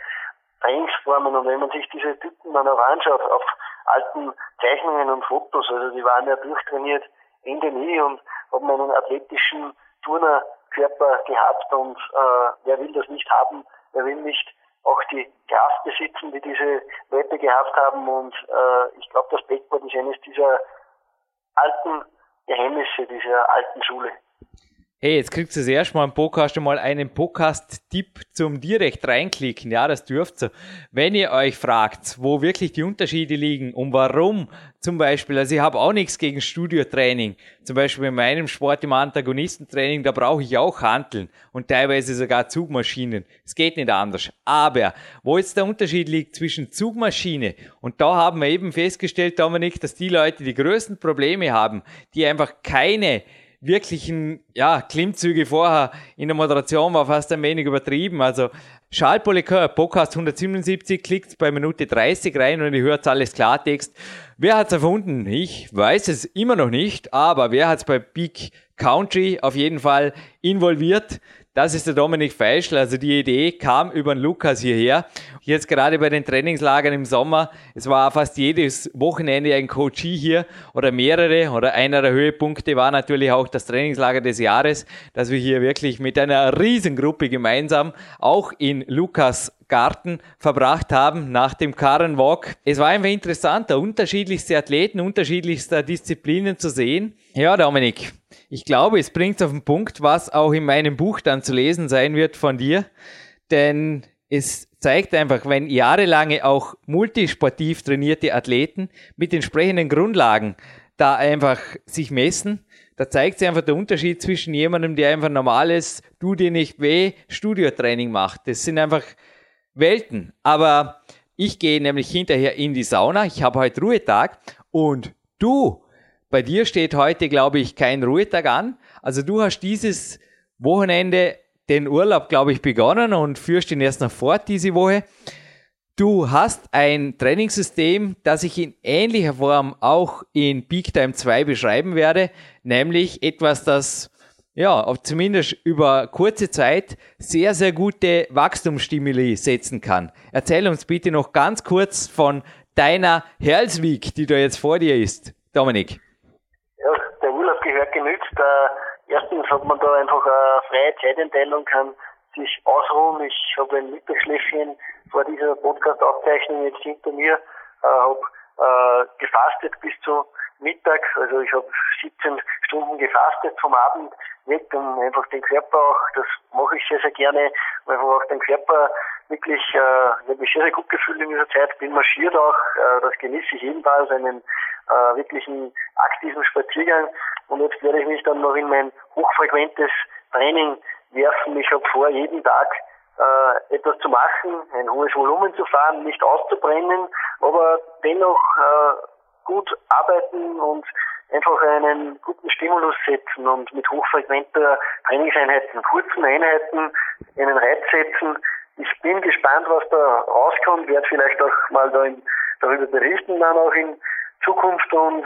Trainingsformen und wenn man sich diese Typen dann auch anschaut auf alten Zeichnungen und Fotos, also die waren ja durchtrainiert in den nie und haben einen athletischen Turnerkörper gehabt und äh, wer will das nicht haben, wer will nicht auch die Kraft besitzen, die diese Leute gehabt haben. Und äh, ich glaube, das Backboard ist eines dieser alten Geheimnisse dieser alten Schule. Hey, jetzt kriegst du das erste Mal im Podcast mal einen Podcast-Tipp zum direkt reinklicken. Ja, das dürft ihr. Wenn ihr euch fragt, wo wirklich die Unterschiede liegen und warum zum Beispiel, also ich habe auch nichts gegen Studiotraining. Zum Beispiel in meinem Sport im Antagonistentraining, da brauche ich auch Hanteln und teilweise sogar Zugmaschinen. Es geht nicht anders. Aber wo jetzt der Unterschied liegt zwischen Zugmaschine und da haben wir eben festgestellt, Dominik, dass die Leute die größten Probleme haben, die einfach keine wirklichen ja, Klimmzüge vorher in der Moderation war fast ein wenig übertrieben. Also Charles Podcast 177, klickt bei Minute 30 rein und ihr hört alles Klartext. Wer hat's erfunden? Ich weiß es immer noch nicht, aber wer hat's bei Big Country auf jeden Fall involviert? Das ist der Dominik Feischl. Also die Idee kam über den Lukas hierher. Jetzt gerade bei den Trainingslagern im Sommer. Es war fast jedes Wochenende ein Coachie hier oder mehrere oder einer der Höhepunkte war natürlich auch das Trainingslager des Jahres, dass wir hier wirklich mit einer Riesengruppe gemeinsam auch in Lukas Garten verbracht haben nach dem Karrenwalk. Es war einfach interessant, da unterschiedlichste Athleten, unterschiedlichster Disziplinen zu sehen. Ja, Dominik, ich glaube, es bringt auf den Punkt, was auch in meinem Buch dann zu lesen sein wird von dir. Denn es zeigt einfach, wenn jahrelange auch multisportiv trainierte Athleten mit entsprechenden Grundlagen da einfach sich messen, da zeigt sich einfach der Unterschied zwischen jemandem, der einfach normales, du dir nicht weh, Studiotraining macht. Das sind einfach Welten. Aber ich gehe nämlich hinterher in die Sauna, ich habe heute Ruhetag und du bei dir steht heute, glaube ich, kein Ruhetag an. Also du hast dieses Wochenende den Urlaub, glaube ich, begonnen und führst ihn erst noch fort diese Woche. Du hast ein Trainingssystem, das ich in ähnlicher Form auch in Peak Time 2 beschreiben werde, nämlich etwas, das ja, zumindest über kurze Zeit sehr, sehr gute Wachstumsstimuli setzen kann. Erzähl uns bitte noch ganz kurz von deiner Health die da jetzt vor dir ist. Dominik. Äh, erstens hat man da einfach eine freie Zeiteinteilung, kann sich ausruhen. Ich habe ein Mittagsschläfchen vor dieser Podcast-Aufzeichnung jetzt hinter mir, äh, habe äh, gefastet bis zu Mittag, also ich habe 17 Stunden gefastet vom Abend weg, um einfach den Körper auch, das mache ich sehr, sehr gerne, um einfach auch den Körper wirklich, äh, ich habe mich sehr gut gefühlt in dieser Zeit, bin marschiert auch, äh, das genieße ich ebenfalls, einen äh, wirklichen aktiven Spaziergang und jetzt werde ich mich dann noch in mein hochfrequentes Training werfen. Ich habe vor, jeden Tag äh, etwas zu machen, ein hohes Volumen zu fahren, nicht auszubrennen, aber dennoch äh, gut arbeiten und einfach einen guten Stimulus setzen und mit hochfrequenter Trainingseinheiten, kurzen Einheiten einen Reiz setzen. Ich bin gespannt, was da rauskommt, werde vielleicht auch mal da in, darüber berichten dann auch in Zukunft. Und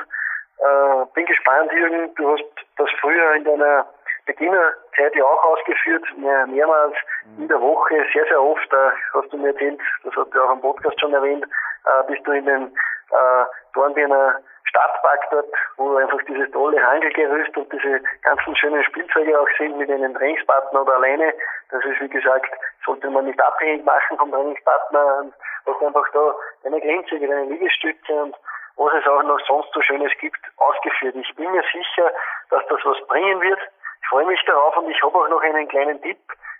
äh, bin gespannt, Jürgen, du hast das früher in deiner Beginnerzeit ja auch ausgeführt, mehr, mehrmals mhm. in der Woche, sehr, sehr oft, äh, hast du mir erzählt, das hast du auch im Podcast schon erwähnt, äh, bist du in den äh, Dornbirner Stadtpark dort, wo einfach dieses tolle Hangelgerüst und diese ganzen schönen Spielzeuge auch sind mit einem Trainingspartner oder alleine. Das ist, wie gesagt, sollte man nicht abhängig machen vom Trainingspartner und hast einfach da deine Grenze, deine Liegestütze und was es auch noch sonst so Schönes gibt, ausgeführt. Ich bin mir sicher, dass das was bringen wird. Ich freue mich darauf und ich habe auch noch einen kleinen Tipp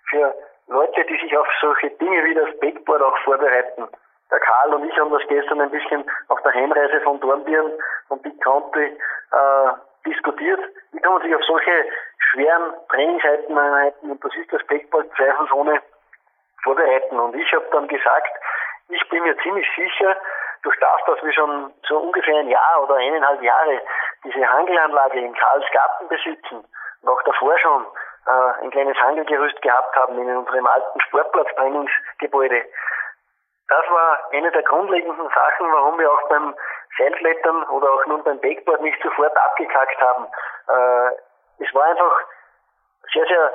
für Leute, die sich auf solche Dinge wie das Backboard auch vorbereiten. Der Karl und ich haben das gestern ein bisschen auf der Heimreise von Dornbirn und Big Country äh, diskutiert. Wie kann man sich auf solche schweren Trainingseinheiten, und das ist das Backboard zweifelsohne, vorbereiten? Und ich habe dann gesagt, ich bin mir ziemlich sicher, durch das, dass wir schon so ungefähr ein Jahr oder eineinhalb Jahre diese Hangelanlage in Karlsgarten besitzen und auch davor schon äh, ein kleines Hangelgerüst gehabt haben in unserem alten Sportplatztrainingsgebäude. Das war eine der grundlegenden Sachen, warum wir auch beim Seilklettern oder auch nun beim Backboard nicht sofort abgekackt haben. Äh, es war einfach sehr, sehr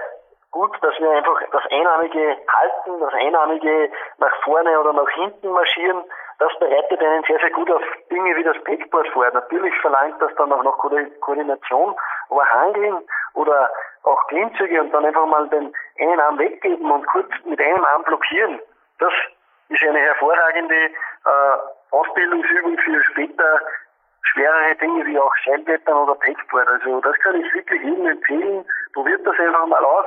gut, dass wir einfach das Einarmige halten, das Einarmige nach vorne oder nach hinten marschieren das bereitet einen sehr, sehr gut auf Dinge wie das Backboard vor. Natürlich verlangt das dann auch noch Koordination, aber Hangeln oder auch Klimmzüge und dann einfach mal den einen Arm weggeben und kurz mit einem Arm blockieren, das ist eine hervorragende äh, Ausbildungsübung für später schwerere Dinge wie auch Seilblättern oder Packboard. Also das kann ich wirklich jedem empfehlen. Probiert das einfach mal aus.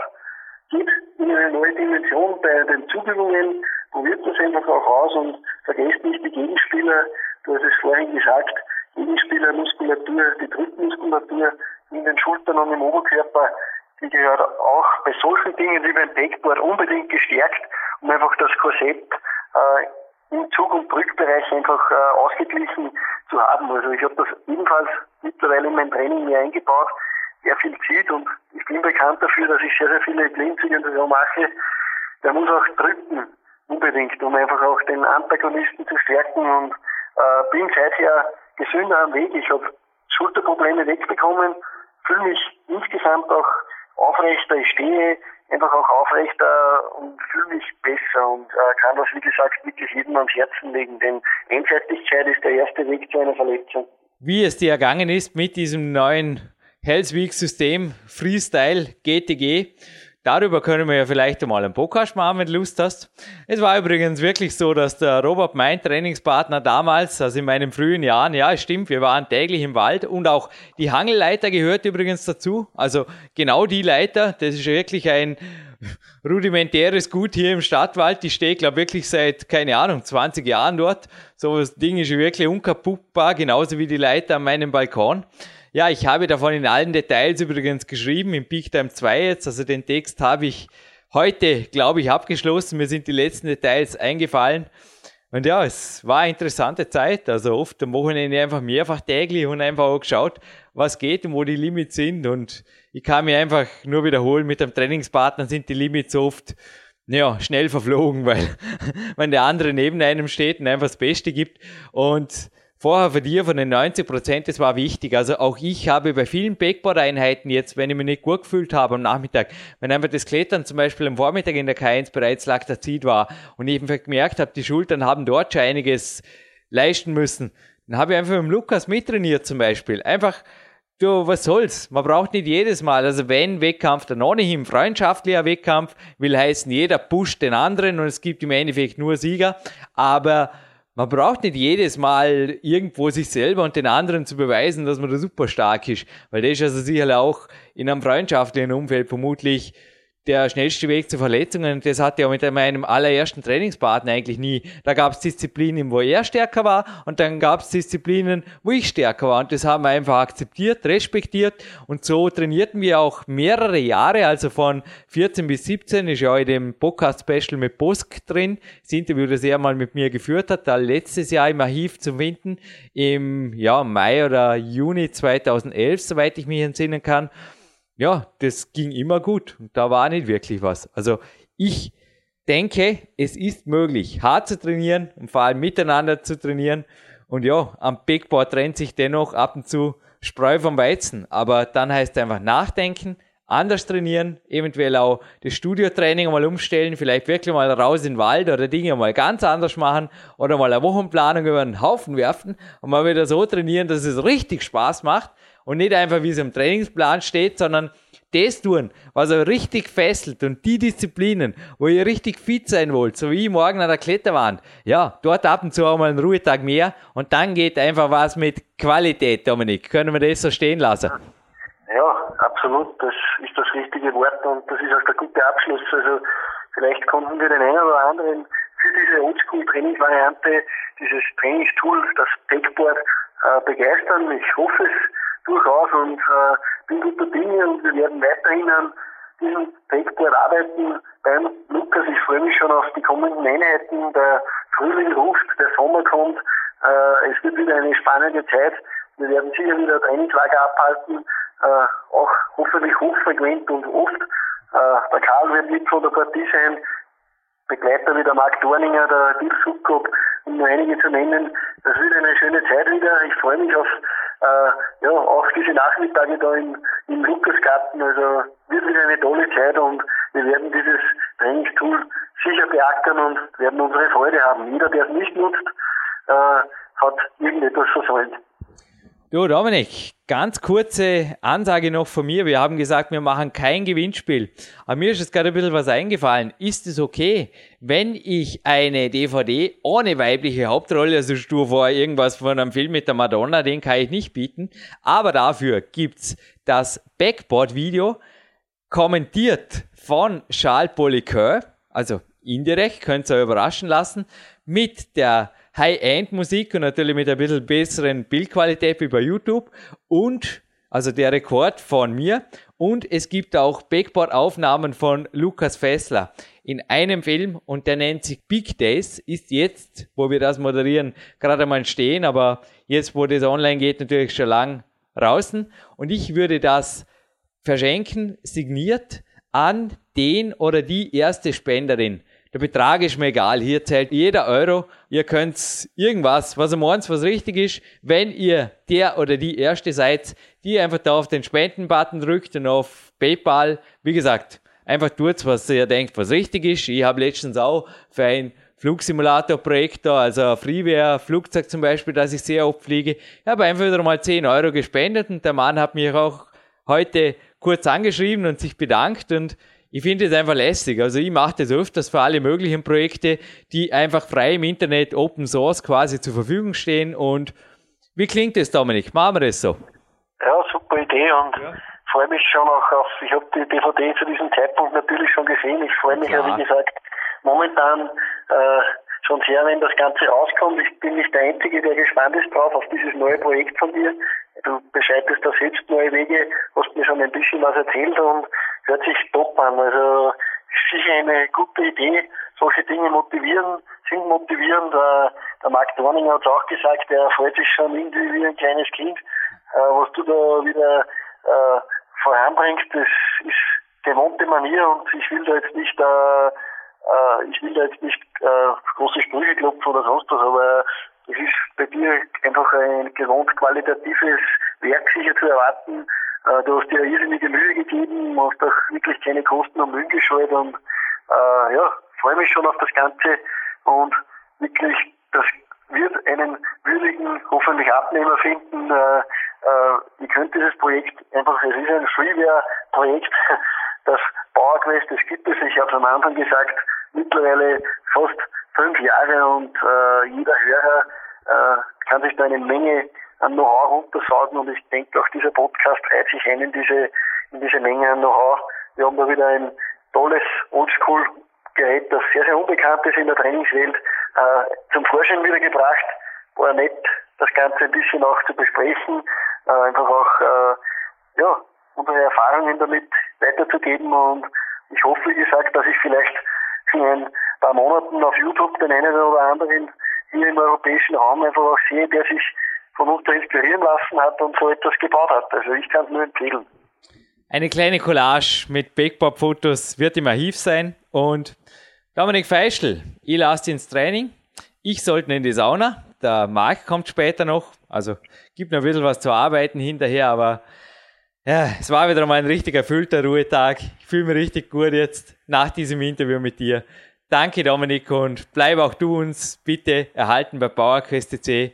Geht in eine neue Dimension bei den Zuübungen. Probiert das einfach auch aus und vergesst nicht die Gegenspieler. Du hast es vorhin gesagt. Gegenspielermuskulatur, die Drückmuskulatur in den Schultern und im Oberkörper, die gehört auch bei solchen Dingen wie beim Backboard unbedingt gestärkt, um einfach das Korsett äh, im Zug- und Drückbereich einfach äh, ausgeglichen zu haben. Also ich habe das ebenfalls mittlerweile in mein Training mir eingebaut, der viel zieht und ich bin bekannt dafür, dass ich sehr, sehr viele Blindzüge so mache. Der muss auch drücken, unbedingt, um einfach auch den Antagonisten zu stärken und äh, bin seither gesünder am Weg. Ich habe Schulterprobleme wegbekommen, fühle mich insgesamt auch aufrechter, ich stehe einfach auch aufrechter und fühle mich besser und äh, kann das, wie gesagt, wirklich jedem ans Herzen legen, denn Einseitigkeit ist der erste Weg zu einer Verletzung. Wie es dir ergangen ist mit diesem neuen Hellsweek-System Freestyle GTG, Darüber können wir ja vielleicht einmal einen Podcast machen, wenn du Lust hast. Es war übrigens wirklich so, dass der Robert, mein Trainingspartner damals, also in meinen frühen Jahren, ja, es stimmt, wir waren täglich im Wald und auch die Hangelleiter gehört übrigens dazu. Also genau die Leiter, das ist wirklich ein rudimentäres Gut hier im Stadtwald. Die steht, glaube wirklich seit, keine Ahnung, 20 Jahren dort. So das Ding ist wirklich unkaputtbar, genauso wie die Leiter an meinem Balkon. Ja, ich habe davon in allen Details übrigens geschrieben, im Peak Time 2 jetzt. Also den Text habe ich heute, glaube ich, abgeschlossen. Mir sind die letzten Details eingefallen. Und ja, es war eine interessante Zeit. Also oft am Wochenende einfach mehrfach täglich und einfach auch geschaut, was geht und wo die Limits sind. Und ich kann mir einfach nur wiederholen, mit dem Trainingspartner sind die Limits oft ja, schnell verflogen, weil wenn der andere neben einem steht und einfach das Beste gibt. Und vorher von dir, von den 90 Prozent, das war wichtig. Also auch ich habe bei vielen Backboard-Einheiten jetzt, wenn ich mich nicht gut gefühlt habe am Nachmittag, wenn einfach das Klettern zum Beispiel am Vormittag in der K1 bereits Laktazid war und ich einfach gemerkt habe, die Schultern haben dort schon einiges leisten müssen, dann habe ich einfach mit Lukas mittrainiert zum Beispiel. Einfach, du, was soll's? Man braucht nicht jedes Mal. Also wenn Wettkampf, dann ohnehin freundschaftlicher Wettkampf, will heißen, jeder pusht den anderen und es gibt im Endeffekt nur Sieger. Aber man braucht nicht jedes Mal irgendwo sich selber und den anderen zu beweisen, dass man da super stark ist, weil das ist also sicherlich auch in einem freundschaftlichen Umfeld vermutlich der schnellste Weg zu Verletzungen. Das hatte ja mit meinem allerersten Trainingspartner eigentlich nie. Da gab es Disziplinen, wo er stärker war und dann gab es Disziplinen, wo ich stärker war. Und das haben wir einfach akzeptiert, respektiert und so trainierten wir auch mehrere Jahre, also von 14 bis 17 ist ja in dem Podcast-Special mit Bosk drin, das Interview, das er mal mit mir geführt hat, da letztes Jahr im Archiv zu finden, im ja, Mai oder Juni 2011, soweit ich mich entsinnen kann ja, das ging immer gut und da war nicht wirklich was. Also ich denke, es ist möglich, hart zu trainieren und vor allem miteinander zu trainieren. Und ja, am Backboard trennt sich dennoch ab und zu Spreu vom Weizen. Aber dann heißt es einfach nachdenken, anders trainieren, eventuell auch das Studiotraining mal umstellen, vielleicht wirklich mal raus in den Wald oder Dinge mal ganz anders machen oder mal eine Wochenplanung über einen Haufen werfen und mal wieder so trainieren, dass es richtig Spaß macht und nicht einfach, wie es im Trainingsplan steht, sondern das tun, was euch richtig fesselt und die Disziplinen, wo ihr richtig fit sein wollt, so wie morgen an der Kletterwand, ja, dort ab und zu auch mal einen Ruhetag mehr und dann geht einfach was mit Qualität, Dominik. Können wir das so stehen lassen? Ja, absolut. Das ist das richtige Wort und das ist auch der gute Abschluss. Also vielleicht konnten wir den einen oder anderen für diese Oldschool-Trainingsvariante, dieses Trainingstool, das Backboard, äh, begeistern. Ich hoffe es durchaus und äh, bin guter Dinge und wir werden weiterhin an diesem Backboard arbeiten beim Lukas. Ich freue mich schon auf die kommenden Einheiten. Der Frühling ruft, der Sommer kommt. Äh, es wird wieder eine spannende Zeit. Wir werden sicher wieder Trainingslager abhalten, äh, auch hoffentlich hochfrequent und oft. Äh, der Karl wird mit von der Partie sein. Begleiter wie der Marc Dorninger, der Dirk Sukkop, um nur einige zu nennen. Das wird eine schöne Zeit wieder. Ich freue mich auf äh, ja, auch diese Nachmittage da im, im Lukasgarten, also wird wieder eine tolle Zeit und wir werden dieses Trainingstool sicher beackern und werden unsere Freude haben. Jeder, der es nicht nutzt, äh, hat irgendetwas versäumt. Jo, Dominik, ganz kurze Ansage noch von mir. Wir haben gesagt, wir machen kein Gewinnspiel. Aber mir ist jetzt gerade ein bisschen was eingefallen. Ist es okay, wenn ich eine DVD ohne weibliche Hauptrolle, also du vor irgendwas von einem Film mit der Madonna, den kann ich nicht bieten. Aber dafür gibt's das Backboard-Video, kommentiert von Charles Poliqueur, also indirekt, könnt ihr euch überraschen lassen, mit der High-End-Musik und natürlich mit ein bisschen besseren Bildqualität wie bei YouTube und also der Rekord von mir. Und es gibt auch Backboard-Aufnahmen von Lukas Fessler in einem Film und der nennt sich Big Days, ist jetzt, wo wir das moderieren, gerade mal stehen, aber jetzt, wo das online geht, natürlich schon lang draußen. Und ich würde das verschenken, signiert an den oder die erste Spenderin. Der Betrag ist mir egal. Hier zählt jeder Euro. Ihr könnt irgendwas, was ihr meint, was richtig ist. Wenn ihr der oder die Erste seid, die einfach da auf den Spenden-Button drückt und auf PayPal, wie gesagt, einfach tut, was ihr denkt, was richtig ist. Ich habe letztens auch für ein Flugsimulator-Projekt da, also Freeware-Flugzeug zum Beispiel, das ich sehr oft fliege. Ich habe einfach wieder mal 10 Euro gespendet und der Mann hat mich auch heute kurz angeschrieben und sich bedankt und ich finde es einfach lästig. Also ich mache das öfters für alle möglichen Projekte, die einfach frei im Internet Open Source quasi zur Verfügung stehen. Und wie klingt das, Dominik? Machen wir das so? Ja, super Idee und ja. freue mich schon auch auf, ich habe die DVD zu diesem Zeitpunkt natürlich schon gesehen. Ich freue mich ja, wie gesagt, momentan äh, schon sehr, wenn das Ganze rauskommt. Ich bin nicht der Einzige, der gespannt ist drauf, auf dieses neue Projekt von dir. Du beschreitest da selbst neue Wege, hast mir schon ein bisschen was erzählt und hört sich top an. Also sicher eine gute Idee. Solche Dinge motivieren, sind motivierend. Der, der Mark Dorning hat auch gesagt, er freut sich schon irgendwie wie ein kleines Kind. Äh, was du da wieder äh, voranbringst, das ist gewohnte Manier und ich will da jetzt nicht äh, äh, ich will da jetzt nicht äh, große Sprüche klopfen oder sonst was, aber es ist bei dir einfach ein gewohnt qualitatives Werk sicher zu erwarten. Äh, du hast dir irrsinnige Mühe gegeben, hast auch wirklich keine Kosten und Mühen gescheut und äh, ja, freue mich schon auf das Ganze und wirklich, das wird einen würdigen, hoffentlich Abnehmer finden. Äh, äh, ihr könnt dieses Projekt einfach, es ist ein Freeware-Projekt, das PowerQuest, das gibt es, ich habe es am Anfang gesagt, mittlerweile fast fünf Jahre und äh, jeder Hörer äh, kann sich da eine Menge an Know-how runtersaugen und ich denke auch dieser Podcast reiht sich ein in diese, in diese Menge an Know-how. Wir haben da wieder ein tolles Oldschool-Gerät, das sehr, sehr unbekannt ist in der Trainingswelt, äh, zum Vorschein wieder gebracht. War nett, das Ganze ein bisschen auch zu besprechen, äh, einfach auch, äh, ja, unsere Erfahrungen damit weiterzugeben und ich hoffe, wie gesagt, dass ich vielleicht in ein paar Monaten auf YouTube den einen oder anderen hier im europäischen Raum einfach auch sehe, der sich von uns da inspirieren lassen hat und so etwas gebaut hat. Also ich kann es nur empfehlen. Eine kleine Collage mit Backpop-Fotos wird im Archiv sein und Dominik Feischl, ich lasse ins Training. Ich sollte in die Sauna. Der Marc kommt später noch. Also gibt noch ein bisschen was zu arbeiten hinterher, aber ja, es war wieder mal ein richtig erfüllter Ruhetag. Ich fühle mich richtig gut jetzt nach diesem Interview mit dir. Danke, Dominik, und bleib auch du uns bitte erhalten bei PowerQuest.c.